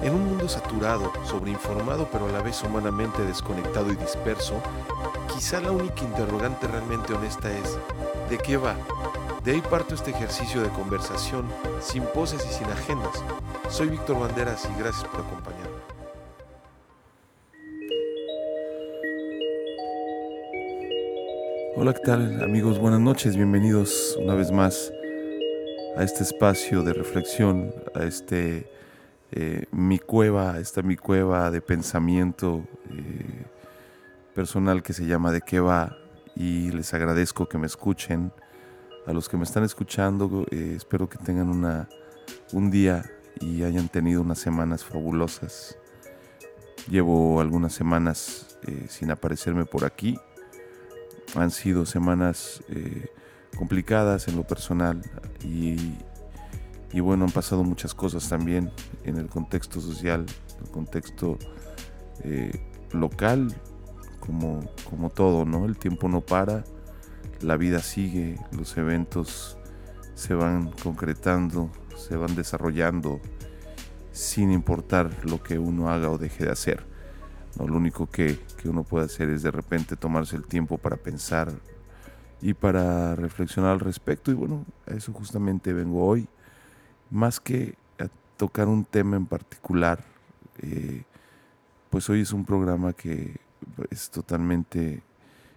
En un mundo saturado, sobreinformado pero a la vez humanamente desconectado y disperso, quizá la única interrogante realmente honesta es, ¿de qué va? De ahí parto este ejercicio de conversación, sin poses y sin agendas. Soy Víctor Banderas y gracias por acompañarme. Hola, ¿qué tal amigos? Buenas noches, bienvenidos una vez más a este espacio de reflexión, a este eh, mi cueva, a esta mi cueva de pensamiento eh, personal que se llama De qué va y les agradezco que me escuchen. A los que me están escuchando, eh, espero que tengan una, un día y hayan tenido unas semanas fabulosas. Llevo algunas semanas sin aparecerme por aquí. Han sido semanas complicadas en lo personal y, bueno, han pasado muchas cosas también en el contexto social, en el contexto eh, local, como, como todo, ¿no? El tiempo no para, la vida sigue, los eventos se van concretando, se van desarrollando sin importar lo que uno haga o deje de hacer. ¿no? Lo único que, que uno puede hacer es de repente tomarse el tiempo para pensar, y para reflexionar al respecto. Y bueno, a eso justamente vengo hoy, más que tocar un tema en particular, eh, pues hoy es un programa que es totalmente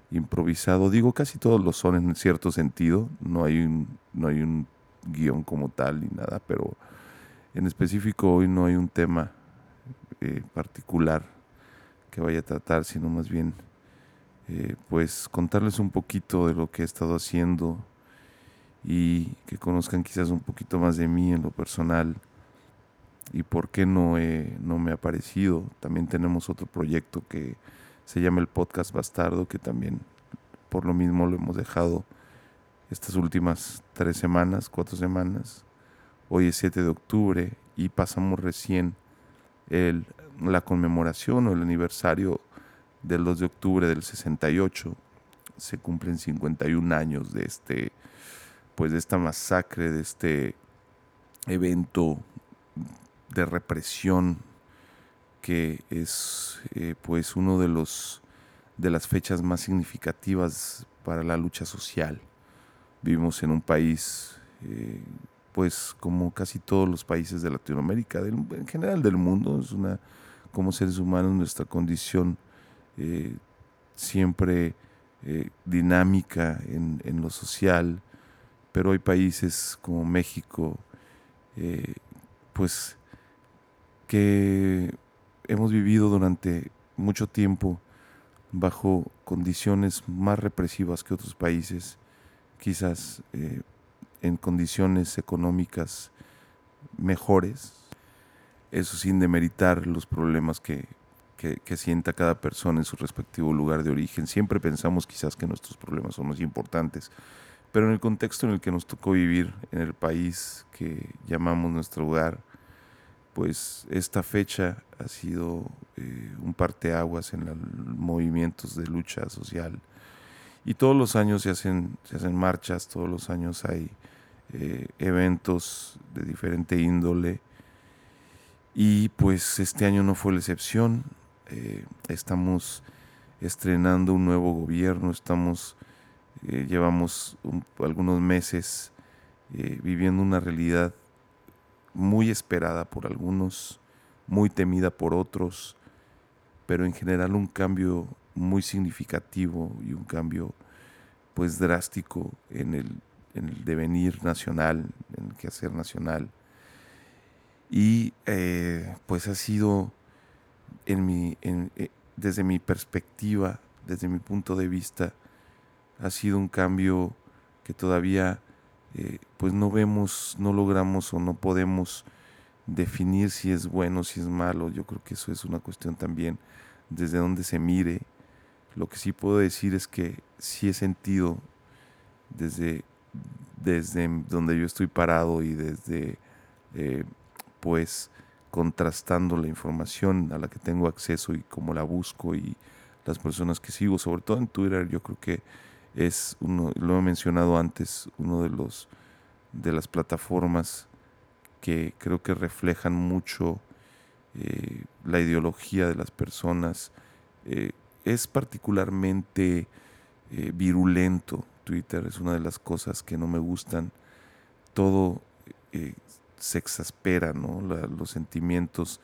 improvisado. Digo, casi todos lo son en cierto sentido, no hay un, no hay un guion como tal ni nada, pero en específico hoy no hay un tema eh, particular que vaya a tratar, sino más bien eh, pues contarles un poquito de lo que he estado haciendo y que conozcan quizás un poquito más de mí en lo personal y por qué no, no me ha parecido. También tenemos otro proyecto que se llama el Podcast Bastardo, que también por lo mismo lo hemos dejado estas últimas tres semanas, cuatro semanas. Hoy es 7 de octubre y pasamos recién el, la conmemoración o el aniversario del 2 de octubre del 68 se cumplen 51 años de este pues de esta masacre, de este evento de represión que es eh, pues uno de los de las fechas más significativas para la lucha social. Vivimos en un país eh, pues como casi todos los países de Latinoamérica, en general del mundo, es una como seres humanos nuestra condición eh, siempre eh, dinámica en, lo social, pero hay países como México, eh, pues que hemos vivido durante mucho tiempo bajo condiciones más represivas que otros países, quizás en condiciones económicas mejores, eso sin demeritar los problemas que, que, sienta cada persona en su respectivo lugar de origen. Siempre pensamos quizás que nuestros problemas son más importantes, pero en el contexto en el que nos tocó vivir, en el país que llamamos nuestro hogar, pues esta fecha ha sido eh, un parteaguas en los movimientos de lucha social. Y todos los años se hacen, se hacen marchas, todos los años hay eh, eventos de diferente índole. Y pues este año no fue la excepción. Eh, estamos estrenando un nuevo gobierno, estamos, eh, llevamos algunos meses eh, viviendo una realidad muy esperada por algunos, muy temida por otros, pero en general un cambio muy significativo y un cambio pues drástico en el, en el devenir nacional, en el quehacer nacional. Y pues ha sido en mi, eh, desde mi perspectiva, desde mi punto de vista, ha sido un cambio que todavía eh, pues no vemos, no logramos o no podemos definir si es bueno, si es malo. Yo creo que eso es una cuestión también desde donde se mire. Lo que sí puedo decir es que sí he sentido desde, desde donde yo estoy parado y desde eh, pues contrastando la información a la que tengo acceso y cómo la busco y las personas que sigo, sobre todo en Twitter, yo creo que es uno, lo he mencionado antes, uno de los de las plataformas que creo que reflejan mucho eh, la ideología de las personas. Eh, es particularmente eh, virulento. Twitter es una de las cosas que no me gustan. Todo se exaspera, ¿no? los sentimientos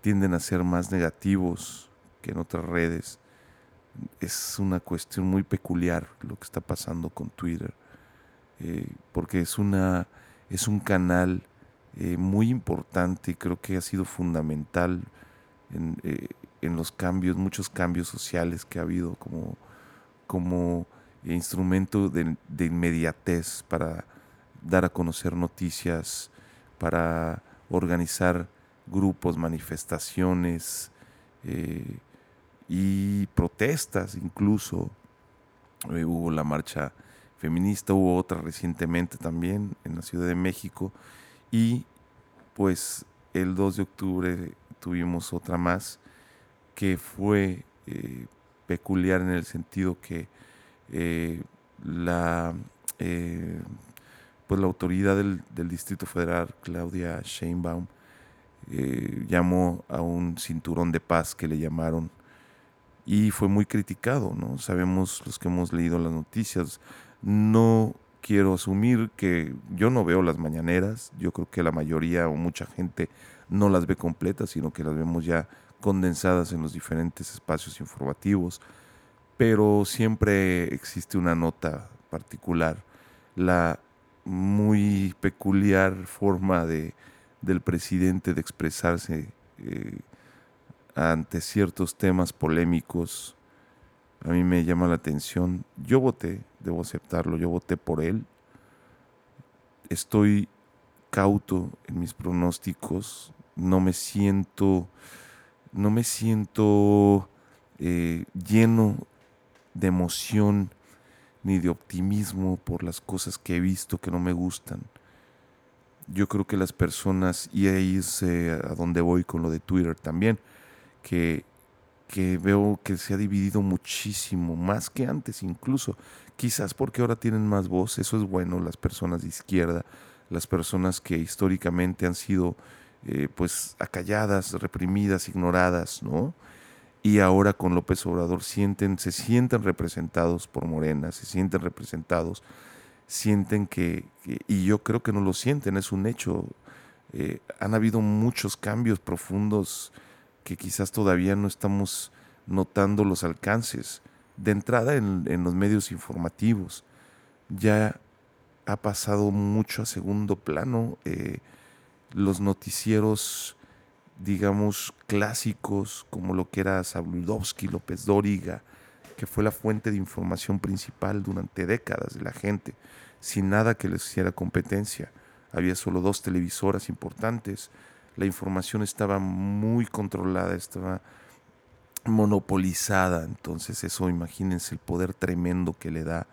tienden a ser más negativos que en otras redes. Es una cuestión muy peculiar lo que está pasando con Twitter, porque es, una, es un canal eh, muy importante, creo que ha sido fundamental eh, en, los cambios, muchos cambios sociales que ha habido como, como instrumento de, inmediatez para dar a conocer noticias, para organizar grupos, manifestaciones eh, y protestas incluso. hubo la marcha feminista, hubo otra recientemente también en la Ciudad de México y pues el 2 de octubre tuvimos otra más que fue eh, peculiar en el sentido que eh, la, eh, pues la autoridad del, Distrito Federal, Claudia Sheinbaum, llamó a un cinturón de paz que le llamaron y fue muy criticado, ¿no? Sabemos los que hemos leído las noticias, no quiero asumir que yo no veo las mañaneras, yo creo que la mayoría o mucha gente no las ve completas, sino que las vemos ya condensadas en los diferentes espacios informativos, pero siempre existe una nota particular, la muy peculiar forma de, del presidente de expresarse eh, ante ciertos temas polémicos a mí me llama la atención. Yo voté, debo aceptarlo, yo voté por él. Estoy cauto en mis pronósticos, no me siento, no me siento eh, lleno de emoción ni de optimismo por las cosas que he visto que no me gustan. Yo creo que las personas, y ahí es a donde voy con lo de Twitter también, que que veo que se ha dividido muchísimo, más que antes incluso. Quizás porque ahora tienen más voz, eso es bueno, las personas de izquierda, las personas que históricamente han sido eh, pues acalladas, reprimidas, ignoradas, ¿no? Y ahora con López Obrador sienten, se sienten representados por Morena, se sienten representados, sienten que, y yo creo que no lo sienten, es un hecho. Eh, han habido muchos cambios profundos que quizás todavía no estamos notando los alcances. De entrada en, los medios informativos ya ha pasado mucho a segundo plano. Eh, los noticieros, digamos, clásicos, como lo que era Sabludowski, López Dóriga, que fue la fuente de información principal durante décadas de la gente, sin nada que les hiciera competencia. Había solo dos televisoras importantes, la información estaba muy controlada, estaba monopolizada, entonces eso imagínense el poder tremendo que le da.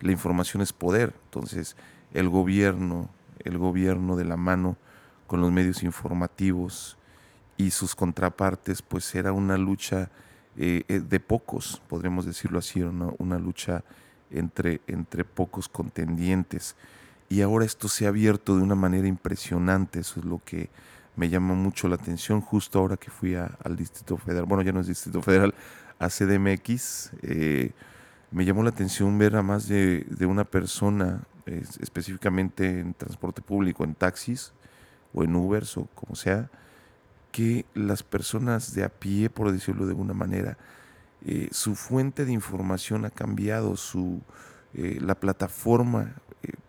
La información es poder, entonces el gobierno, el gobierno de la mano con los medios informativos y sus contrapartes, pues era una lucha eh, eh, de pocos, podríamos decirlo así, una, una lucha entre, entre pocos contendientes. Y ahora esto se ha abierto de una manera impresionante, eso es lo que me llama mucho la atención justo ahora que fui al Distrito Federal, bueno, ya no es Distrito Federal, a CDMX, eh, me llamó la atención ver a más de, una persona, específicamente en transporte público, en taxis o en Ubers o como sea, que las personas de a pie, por decirlo de alguna manera, eh, su fuente de información ha cambiado, su, eh, la plataforma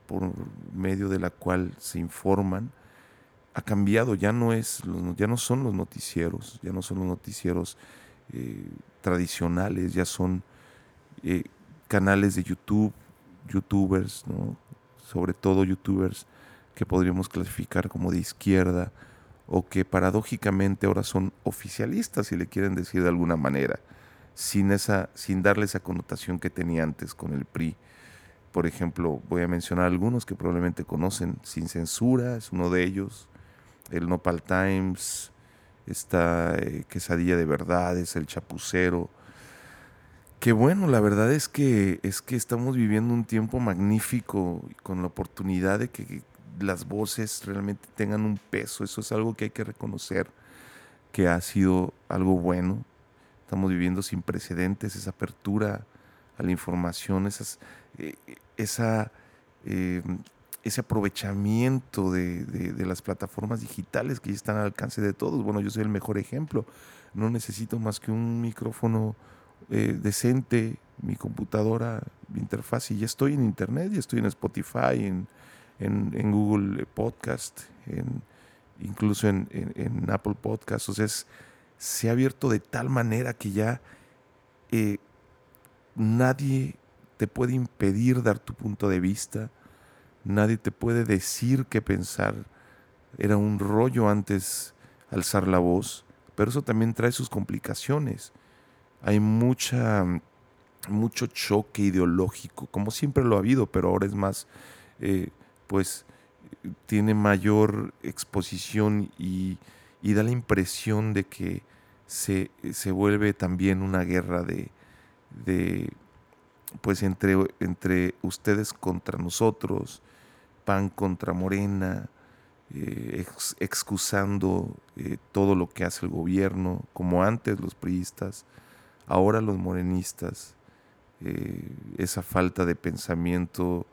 por medio de la cual se informan, ha cambiado, ya no, es, ya no son los noticieros, ya no son los noticieros eh, tradicionales, ya son eh, canales de YouTube, youtubers, ¿no? sobre todo youtubers que podríamos clasificar como de izquierda o que paradójicamente ahora son oficialistas, si le quieren decir de alguna manera, sin, esa, sin darle esa connotación que tenía antes con el PRI. Por ejemplo, voy a mencionar algunos que probablemente conocen, Sin Censura es uno de ellos, el Nopal Times, esta eh, quesadilla de verdades, el chapucero. Que bueno, la verdad es que, es que estamos viviendo un tiempo magnífico con la oportunidad de que las voces realmente tengan un peso. Eso es algo que hay que reconocer. que ha sido algo bueno. Estamos viviendo sin precedentes, esa apertura a la información, esas, eh, esa, eh, ese aprovechamiento de, de, las plataformas digitales que ya están al alcance de todos. Bueno, yo soy el mejor ejemplo. No necesito más que un micrófono eh, decente, mi computadora, mi interfaz, y ya estoy en Internet, ya estoy en Spotify, en, en, Google Podcast, en, incluso en, en, Apple Podcast. O sea, se ha abierto de tal manera que ya eh, nadie te puede impedir dar tu punto de vista, nadie te puede decir qué pensar. Era un rollo antes alzar la voz, pero eso también trae sus complicaciones. Hay mucha, mucho choque ideológico, como siempre lo ha habido, pero ahora es más, eh, pues, tiene mayor exposición y, da la impresión de que se, se vuelve también una guerra de, de pues entre, entre ustedes contra nosotros, PAN contra Morena, eh, excusando eh, todo lo que hace el gobierno, como antes los priistas, ahora los morenistas, eh, esa falta de pensamiento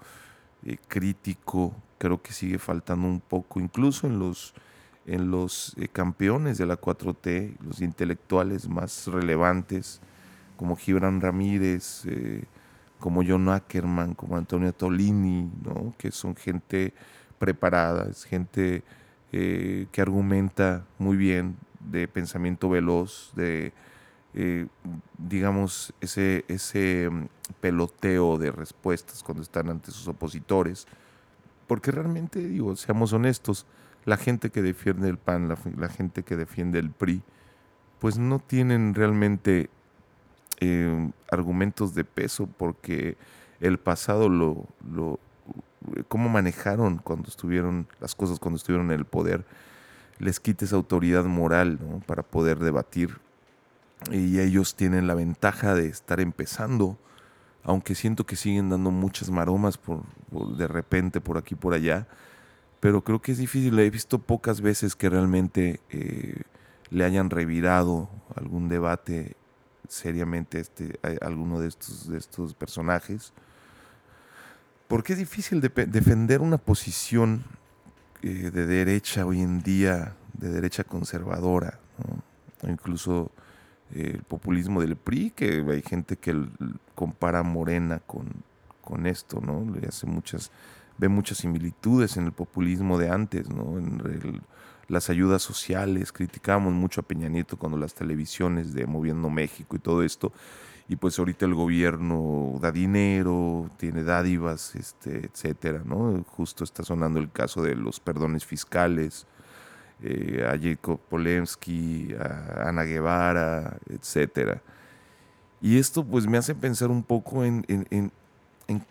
crítico creo que sigue faltando un poco, incluso en los, en los campeones de la 4T, los intelectuales más relevantes, como Gibran Ramírez, como John Ackerman, como Antonio Tolini, ¿no? que son gente preparada, es gente eh, que argumenta muy bien, de pensamiento veloz, de, eh, digamos, ese, ese mm, peloteo de respuestas cuando están ante sus opositores. Porque realmente, digo, seamos honestos, la gente que defiende el PAN, la, la gente que defiende el PRI, pues no tienen realmente eh, argumentos de peso porque el pasado lo, lo cómo manejaron cuando estuvieron las cosas cuando estuvieron en el poder les quita esa autoridad moral para poder debatir. Y ellos tienen la ventaja de estar empezando aunque siento que siguen dando muchas maromas por, de repente por aquí por allá. Pero creo que es difícil. He visto pocas veces que realmente eh, le hayan revirado algún debate seriamente este, alguno de estos, de estos personajes. Porque es difícil defender una posición eh, de derecha hoy en día, de derecha conservadora, incluso eh, el populismo del PRI, que hay gente que compara Morena con, con esto, ¿no? Le hace muchas, ve muchas similitudes en el populismo de antes, ¿no? En el, las ayudas sociales, criticábamos mucho a Peña Nieto cuando las televisiones de Moviendo México y todo esto, y pues ahorita el gobierno da dinero, tiene dádivas, este, etcétera, ¿no? Justo está sonando el caso de los perdones fiscales, eh, a Jacob Polensky, a Ana Guevara, etcétera. Y esto pues me hace pensar un poco en, en, en,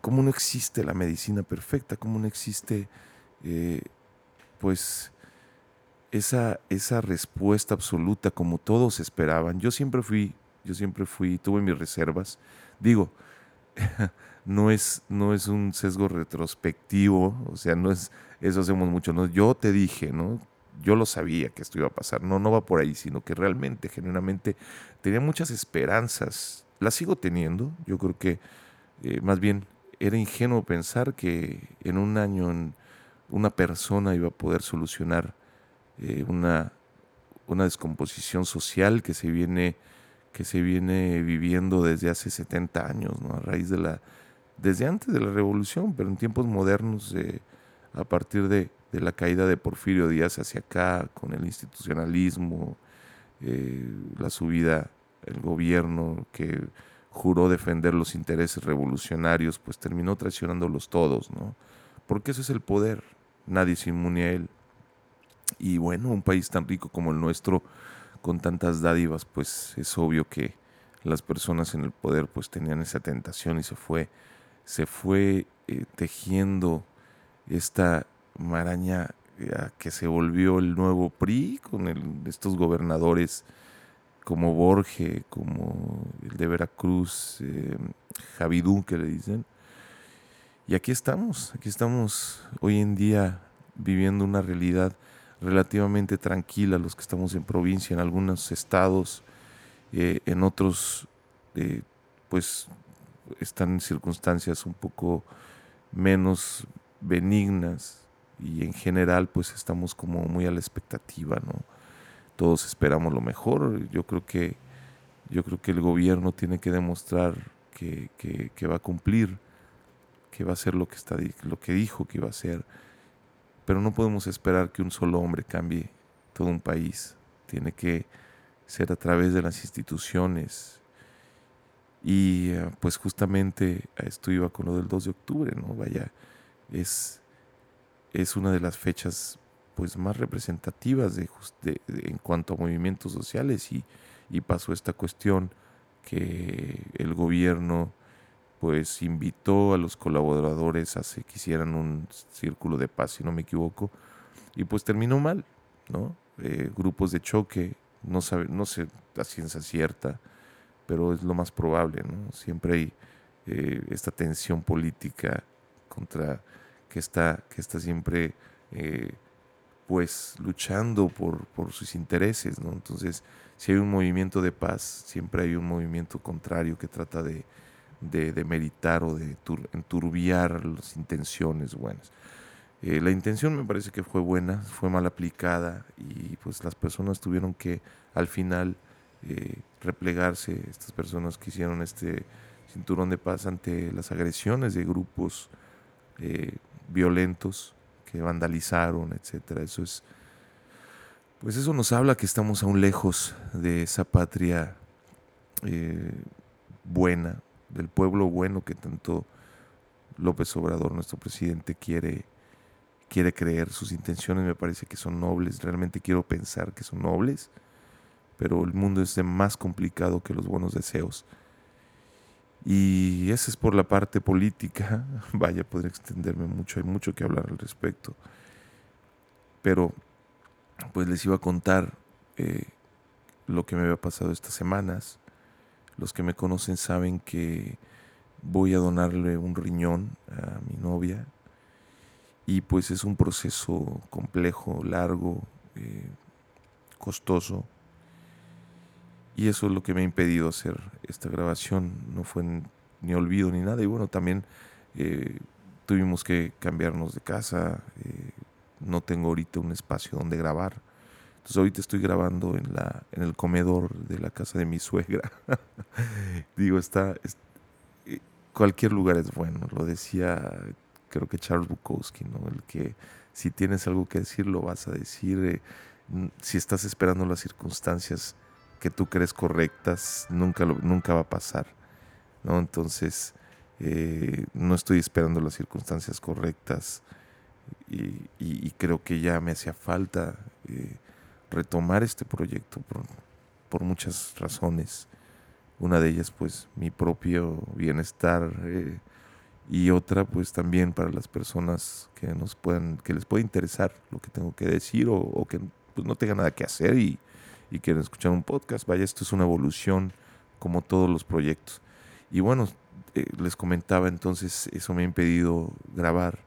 cómo no existe la medicina perfecta, cómo no existe eh, pues esa, esa respuesta absoluta como todos esperaban. Yo siempre fui, yo siempre fui, tuve mis reservas. Digo, no es, no es un sesgo retrospectivo, o sea, no es, eso hacemos mucho, ¿no? Yo te dije, ¿no? Yo lo sabía que esto iba a pasar, no, no va por ahí, sino que realmente, genuinamente, tenía muchas esperanzas, las sigo teniendo, yo creo que eh, más bien era ingenuo pensar que en un año una persona iba a poder solucionar eh, una, una descomposición social que se viene que se viene viviendo desde hace 70 años, ¿no? a raíz de la, desde antes de la revolución, pero en tiempos modernos, eh, a partir de, de, la caída de Porfirio Díaz hacia acá, con el institucionalismo, eh, la subida, el gobierno que juró defender los intereses revolucionarios, pues terminó traicionándolos todos, ¿no? Porque eso es el poder, nadie se inmune a él. Y bueno, un país tan rico como el nuestro, con tantas dádivas, pues es obvio que las personas en el poder pues tenían esa tentación y se fue, se fue eh, tejiendo esta maraña eh, que se volvió el nuevo PRI con estos gobernadores como Borge, como el de Veracruz, eh, Javidú que le dicen. Y aquí estamos, aquí estamos hoy en día viviendo una realidad relativamente tranquila los que estamos en provincia, en algunos estados, eh, en otros eh, pues están en circunstancias un poco menos benignas y en general pues estamos como muy a la expectativa, ¿no? Todos esperamos lo mejor, yo creo que yo creo que el gobierno tiene que demostrar que, que va a cumplir, que va a hacer lo que, está, lo que dijo que iba a hacer, pero no podemos esperar que un solo hombre cambie todo un país, tiene que ser a través de las instituciones, y eh, pues justamente esto iba con lo del 2 de octubre, ¿no? Vaya, es, es una de las fechas pues más representativas de, en cuanto a movimientos sociales. Y, y, pasó esta cuestión que el gobierno pues invitó a los colaboradores a que hicieran un círculo de paz, si no me equivoco, y pues terminó mal, ¿no? Eh, grupos de choque, no, sabe, no sé la ciencia cierta, pero es lo más probable, ¿no? Siempre hay eh, esta tensión política contra que está, que está siempre eh, pues luchando por, por, sus intereses. Entonces, si hay un movimiento de paz, siempre hay un movimiento contrario que trata de, de, meritar o de enturbiar las intenciones buenas. Eh, la intención me parece que fue buena, fue mal aplicada y pues las personas tuvieron que al final eh, replegarse estas personas que hicieron este cinturón de paz ante las agresiones de grupos eh, violentos que vandalizaron, etcétera. Eso es, pues eso nos habla que estamos aún lejos de esa patria buena, del pueblo bueno que tanto López Obrador, nuestro presidente, quiere, quiere creer. Sus intenciones me parece que son nobles, realmente quiero pensar que son nobles pero el mundo es más complicado que los buenos deseos. Y esa es por la parte política. Vaya, podría extenderme mucho, hay mucho que hablar al respecto. Pero, pues les iba a contar eh, lo que me había pasado estas semanas. Los que me conocen saben que voy a donarle un riñón a mi novia. Y pues es un proceso complejo, largo, eh, costoso y eso es lo que me ha impedido hacer esta grabación. No fue ni olvido ni nada. Y bueno, también eh, tuvimos que cambiarnos de casa. Eh, no tengo ahorita un espacio donde grabar. Entonces ahorita estoy grabando en, la, en el comedor de la casa de mi suegra. Digo, está, eh, cualquier lugar es bueno. Lo decía, creo que Charles Bukowski, ¿no? El que si tienes algo que decir, lo vas a decir. si estás esperando las circunstancias que tú crees correctas nunca, nunca va a pasar. ¿no? Entonces, eh, no estoy esperando las circunstancias correctas y, creo que ya me hacía falta eh, retomar este proyecto por, muchas razones. Una de ellas, pues, mi propio bienestar eh, y otra, pues, también para las personas que nos puedan, que les pueda interesar lo que tengo que decir o, o que pues, no tengan nada que hacer y, y quieren escuchar un podcast, vaya, esto es una evolución como todos los proyectos. Y bueno, eh, les comentaba entonces, eso me ha impedido grabar,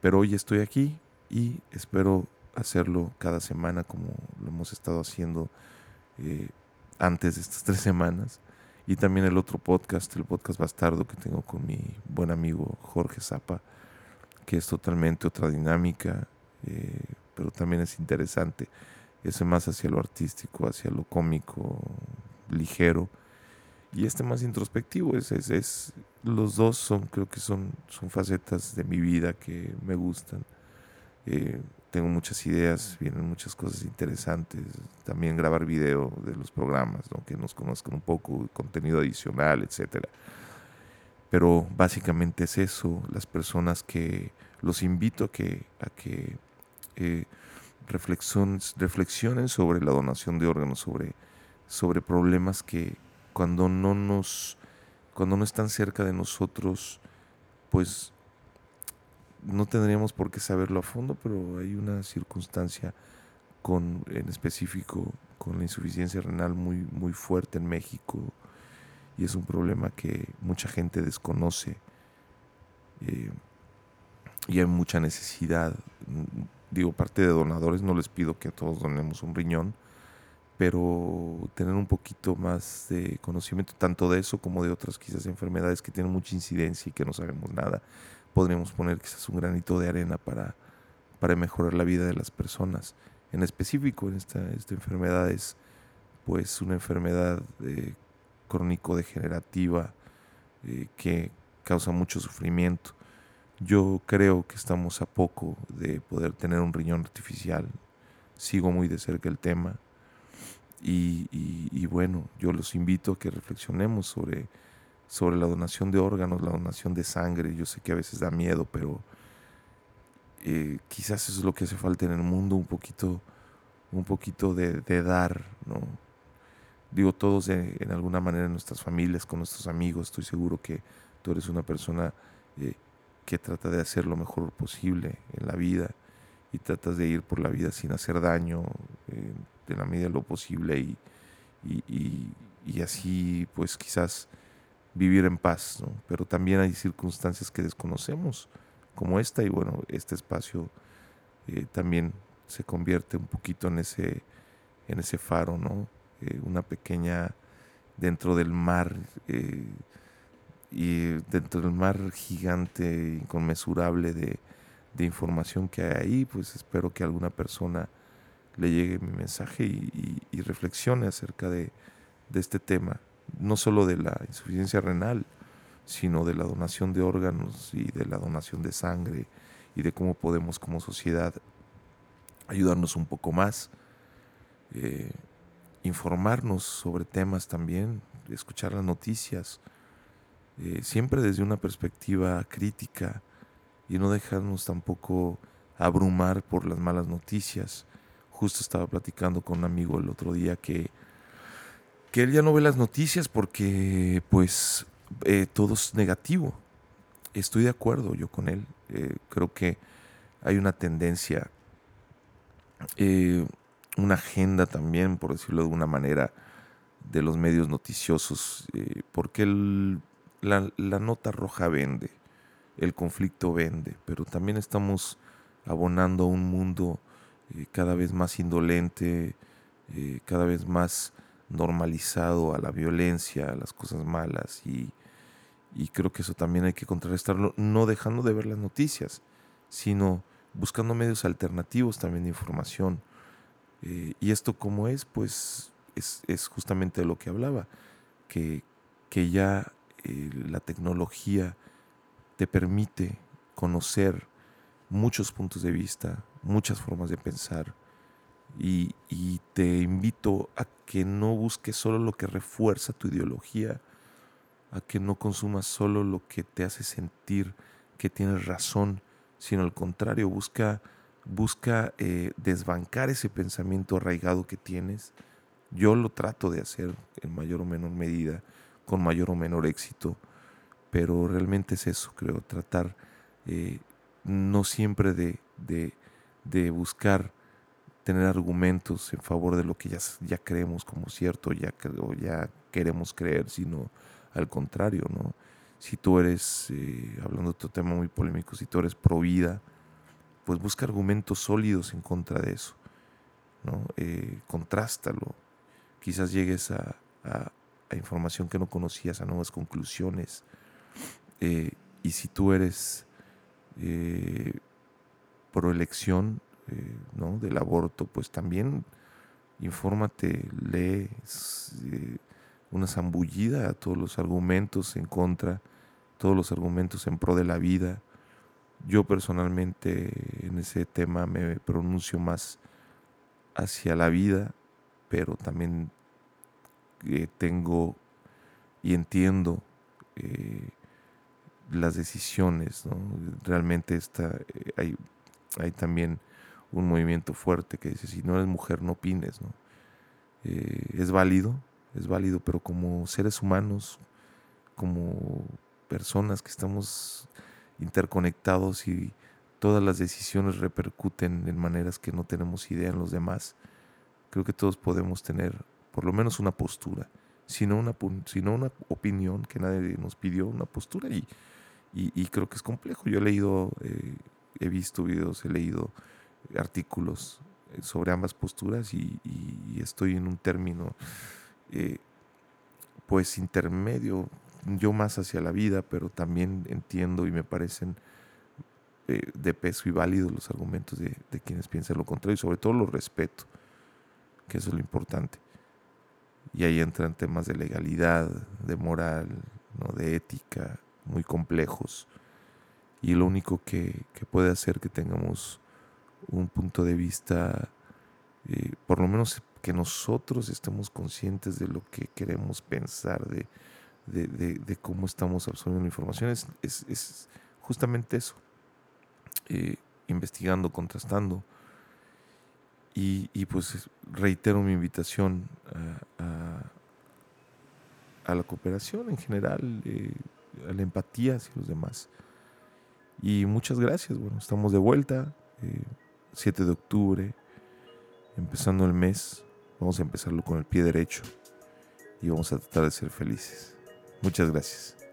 pero hoy estoy aquí y espero hacerlo cada semana como lo hemos estado haciendo eh, antes de estas tres semanas. Y también el otro podcast, el podcast bastardo que tengo con mi buen amigo Jorge Zapa, que es totalmente otra dinámica, eh, pero también es interesante ese más hacia lo artístico, hacia lo cómico, ligero, y este más introspectivo. Es, es, los dos son, creo que son, son facetas de mi vida que me gustan. Eh, tengo muchas ideas, vienen muchas cosas interesantes. También grabar video de los programas, que nos conozcan un poco, contenido adicional, etcétera. Pero básicamente es eso, las personas que los invito a que, a que eh, reflexionen sobre la donación de órganos, sobre, sobre problemas que cuando no nos, cuando no están cerca de nosotros, pues no tendríamos por qué saberlo a fondo, pero hay una circunstancia con, en específico con la insuficiencia renal muy, muy fuerte en México y es un problema que mucha gente desconoce eh, y hay mucha necesidad. Digo, parte de donadores, no les pido que todos donemos un riñón, pero tener un poquito más de conocimiento tanto de eso como de otras quizás enfermedades que tienen mucha incidencia y que no sabemos nada, podríamos poner quizás un granito de arena para, para mejorar la vida de las personas. En específico, en esta, esta enfermedad es pues una enfermedad eh, crónico-degenerativa eh, que causa mucho sufrimiento. Yo creo que estamos a poco de poder tener un riñón artificial. Sigo muy de cerca el tema. Y, bueno, yo los invito a que reflexionemos sobre, sobre la donación de órganos, la donación de sangre. Yo sé que a veces da miedo, pero eh, quizás eso es lo que hace falta en el mundo, un poquito, un poquito de, dar, ¿no? Digo, todos en alguna manera en nuestras familias, con nuestros amigos, estoy seguro que tú eres una persona eh, que trata de hacer lo mejor posible en la vida y tratas de ir por la vida sin hacer daño eh, de la medida de lo posible y, y, así pues quizás vivir en paz, ¿no? pero también hay circunstancias que desconocemos como esta y bueno, este espacio eh, también se convierte un poquito en ese, en ese faro, ¿no? Eh, una pequeña dentro del mar y dentro del mar gigante, inconmensurable de, información que hay ahí, pues espero que alguna persona le llegue mi mensaje y, reflexione acerca de, este tema, no solo de la insuficiencia renal, sino de la donación de órganos y de la donación de sangre y de cómo podemos como sociedad ayudarnos un poco más, eh, informarnos sobre temas también, escuchar las noticias, eh, siempre desde una perspectiva crítica y no dejarnos tampoco abrumar por las malas noticias. Justo estaba platicando con un amigo el otro día que, que él ya no ve las noticias porque pues eh, todo es negativo. Estoy de acuerdo yo con él. Eh, creo que hay una tendencia, una agenda también, por decirlo de una manera, de los medios noticiosos, porque la, nota roja vende, el conflicto vende, pero también estamos abonando a un mundo eh, cada vez más indolente, eh, cada vez más normalizado a la violencia, a las cosas malas y, creo que eso también hay que contrarrestarlo, no dejando de ver las noticias, sino buscando medios alternativos también de información. Eh, y esto como es, pues es, es, justamente lo que hablaba, que, que ya eh, la tecnología te permite conocer muchos puntos de vista, muchas formas de pensar y, te invito a que no busques solo lo que refuerza tu ideología, a que no consumas solo lo que te hace sentir que tienes razón, sino al contrario, busca, busca eh, desbancar ese pensamiento arraigado que tienes. Yo lo trato de hacer en mayor o menor medida con mayor o menor éxito, pero realmente es eso, creo, tratar eh, no siempre de, de, buscar tener argumentos en favor de lo que ya, ya creemos como cierto ya, o ya queremos creer, sino al contrario, ¿no? Si tú eres, eh, hablando de otro tema muy polémico, si tú eres pro vida, pues busca argumentos sólidos en contra de eso, ¿no? Eh, contrástalo, quizás llegues a, información que no conocías, a nuevas conclusiones. Eh, y si tú eres eh, pro elección eh, ¿no? del aborto, pues también infórmate, lee una zambullida a todos los argumentos en contra, todos los argumentos en pro de la vida. Yo personalmente en ese tema me pronuncio más hacia la vida, pero también tengo y entiendo eh, las decisiones. Realmente está, eh, hay, hay, también un movimiento fuerte que dice, si no eres mujer, no opines. Eh, es válido, es válido, pero como seres humanos, como personas que estamos interconectados y todas las decisiones repercuten en maneras que no tenemos idea en los demás, creo que todos podemos tener por lo menos una postura, sino una, sino una opinión que nadie nos pidió, una postura y, y, creo que es complejo. Yo he leído, eh, he visto videos, he leído artículos sobre ambas posturas y, estoy en un término pues intermedio, yo más hacia la vida, pero también entiendo y me parecen de peso y válidos los argumentos de, de, quienes piensan lo contrario y sobre todo lo respeto, que eso es lo importante. Y ahí entran temas de legalidad, de moral, ¿no? de ética, muy complejos. Y lo único que, que puede hacer que tengamos un punto de vista, eh, por lo menos que nosotros estemos conscientes de lo que queremos pensar, de, de, cómo estamos absorbiendo la información, es, es, justamente eso, eh, investigando, contrastando. Y, pues reitero mi invitación a, a, la cooperación en general, eh, a la empatía hacia los demás. Y muchas gracias, bueno, estamos de vuelta, 7 de octubre, empezando el mes, vamos a empezarlo con el pie derecho y vamos a tratar de ser felices. Muchas gracias.